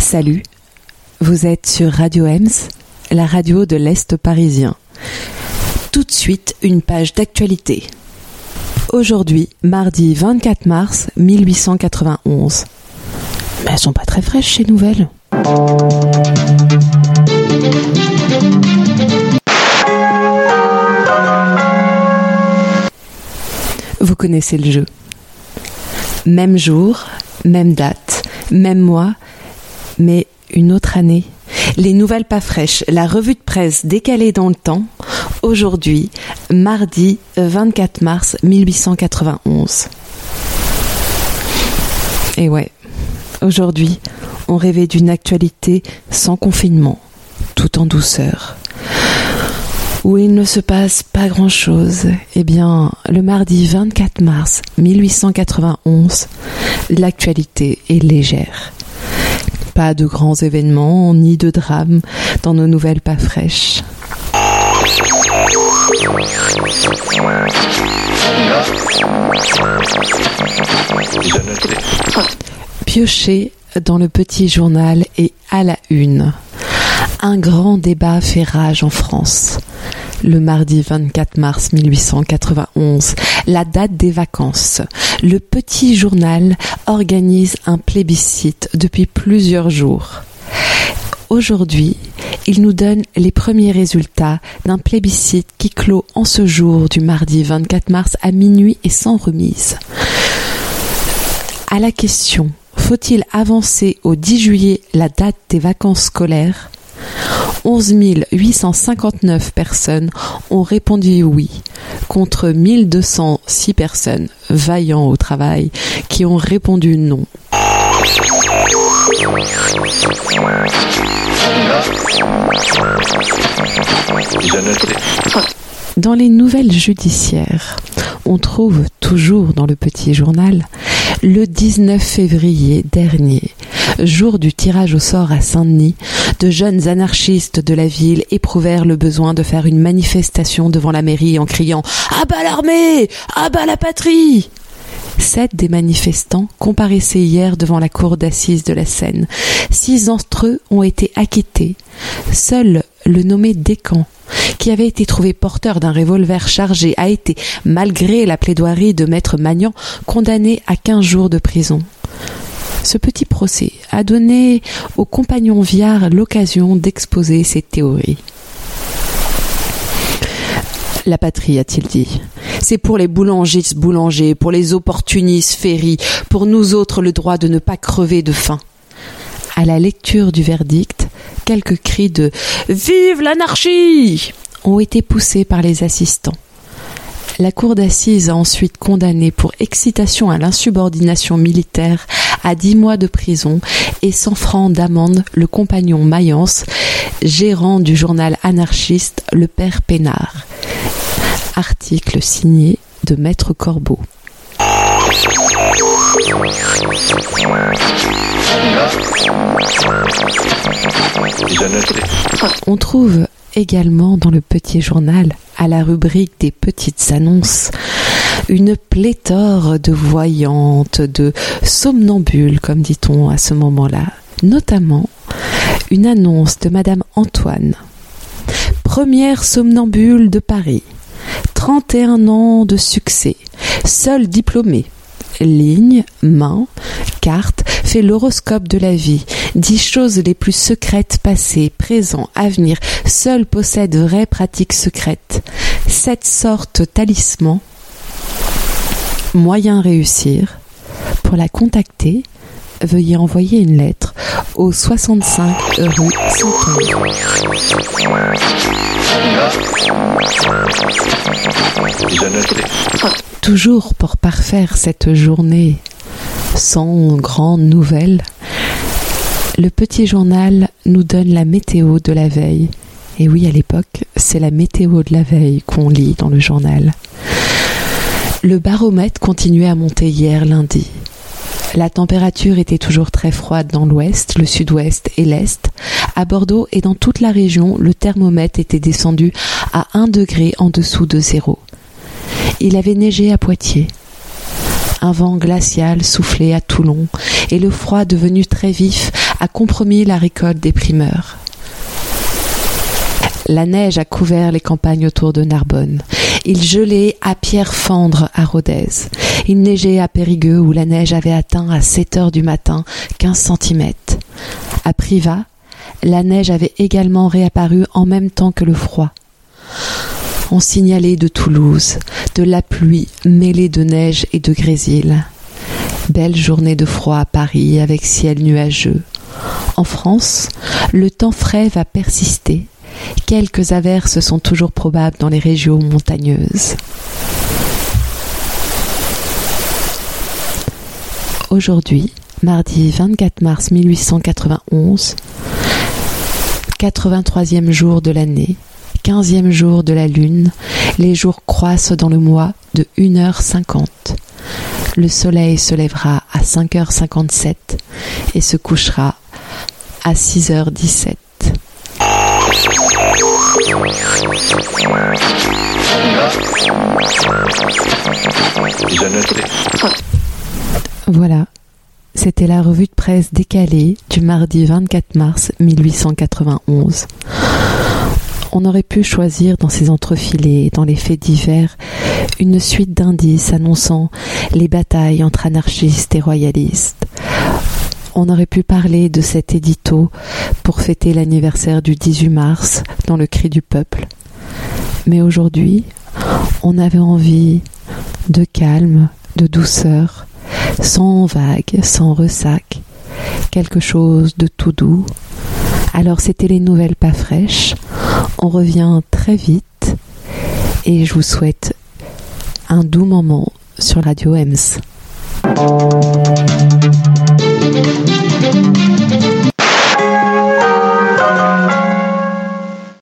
Salut, vous êtes sur Radio Ems, la radio de l'Est parisien. Tout de suite, une page d'actualité. Aujourd'hui, mardi 24 mars 1891. Mais elles sont pas très fraîches ces nouvelles. Vous connaissez le jeu. Même jour, même date, même mois, mais une autre année. Les nouvelles pas fraîches, la revue de presse décalée dans le temps, aujourd'hui, mardi 24 mars 1891. Et ouais, aujourd'hui, on rêvait d'une actualité sans confinement, tout en douceur où il ne se passe pas grand-chose. Eh bien, le mardi 24 mars 1891, l'actualité est légère. Pas de grands événements ni de drames dans nos nouvelles pas fraîches. Piocher dans le petit journal et à la une. Un grand débat fait rage en France. Le mardi 24 mars 1891, la date des vacances. Le petit journal organise un plébiscite depuis plusieurs jours. Aujourd'hui, il nous donne les premiers résultats d'un plébiscite qui clôt en ce jour du mardi 24 mars à minuit et sans remise. À la question faut-il avancer au 10 juillet la date des vacances scolaires? 11 859 personnes ont répondu oui, contre 1206 personnes vaillant au travail qui ont répondu non. Dans les nouvelles judiciaires, on trouve toujours dans le petit journal le 19 février dernier, jour du tirage au sort à Saint-Denis, de jeunes anarchistes de la ville éprouvèrent le besoin de faire une manifestation devant la mairie en criant À bas l'armée À bas la patrie Sept des manifestants comparaissaient hier devant la cour d'assises de la Seine. Six d'entre eux ont été acquittés. Seul le nommé Descamps, qui avait été trouvé porteur d'un revolver chargé, a été, malgré la plaidoirie de maître Magnan, condamné à quinze jours de prison. Ce petit procès a donné au compagnon Viard l'occasion d'exposer ses théories. La patrie, a-t-il dit. C'est pour les boulangistes boulangers, pour les opportunistes ferry, pour nous autres le droit de ne pas crever de faim. À la lecture du verdict, quelques cris de Vive l'anarchie ont été poussés par les assistants. La cour d'assises a ensuite condamné pour excitation à l'insubordination militaire à dix mois de prison et cent francs d'amende le compagnon Mayence, gérant du journal anarchiste Le Père Pénard. Article signé de Maître Corbeau. On trouve également dans le petit journal, à la rubrique des petites annonces, une pléthore de voyantes, de somnambules, comme dit-on à ce moment-là, notamment une annonce de Madame Antoine, première somnambule de Paris, 31 ans de succès, seul diplômé, ligne, main, carte, fait l'horoscope de la vie, dix choses les plus secrètes passées, présent, avenir, seul possède vraies pratiques secrètes. Sept sortes talisman, moyen réussir. Pour la contacter, veuillez envoyer une lettre au 65 rue Toujours pour parfaire cette journée sans grandes nouvelles, le petit journal nous donne la météo de la veille. Et oui, à l'époque, c'est la météo de la veille qu'on lit dans le journal. Le baromètre continuait à monter hier lundi. La température était toujours très froide dans l'ouest, le sud-ouest et l'est. À Bordeaux et dans toute la région, le thermomètre était descendu à 1 degré en dessous de zéro. Il avait neigé à Poitiers. Un vent glacial soufflait à Toulon, et le froid devenu très vif a compromis la récolte des primeurs. La neige a couvert les campagnes autour de Narbonne. Il gelait à Pierre-Fendre à Rodez. Il neigeait à Périgueux où la neige avait atteint à 7 heures du matin 15 cm. À Privas, la neige avait également réapparu en même temps que le froid. On signalait de Toulouse de la pluie mêlée de neige et de grésil. Belle journée de froid à Paris avec ciel nuageux. En France, le temps frais va persister Quelques averses sont toujours probables dans les régions montagneuses. Aujourd'hui, mardi 24 mars 1891, 83e jour de l'année, 15e jour de la lune, les jours croissent dans le mois de 1h50. Le soleil se lèvera à 5h57 et se couchera à 6h17. Voilà, c'était la revue de presse décalée du mardi 24 mars 1891. On aurait pu choisir dans ces entrefilés, dans les faits divers, une suite d'indices annonçant les batailles entre anarchistes et royalistes, on aurait pu parler de cet édito pour fêter l'anniversaire du 18 mars dans le cri du peuple. Mais aujourd'hui, on avait envie de calme, de douceur, sans vague, sans ressac, quelque chose de tout doux. Alors c'était les nouvelles pas fraîches. On revient très vite et je vous souhaite un doux moment sur Radio EMS.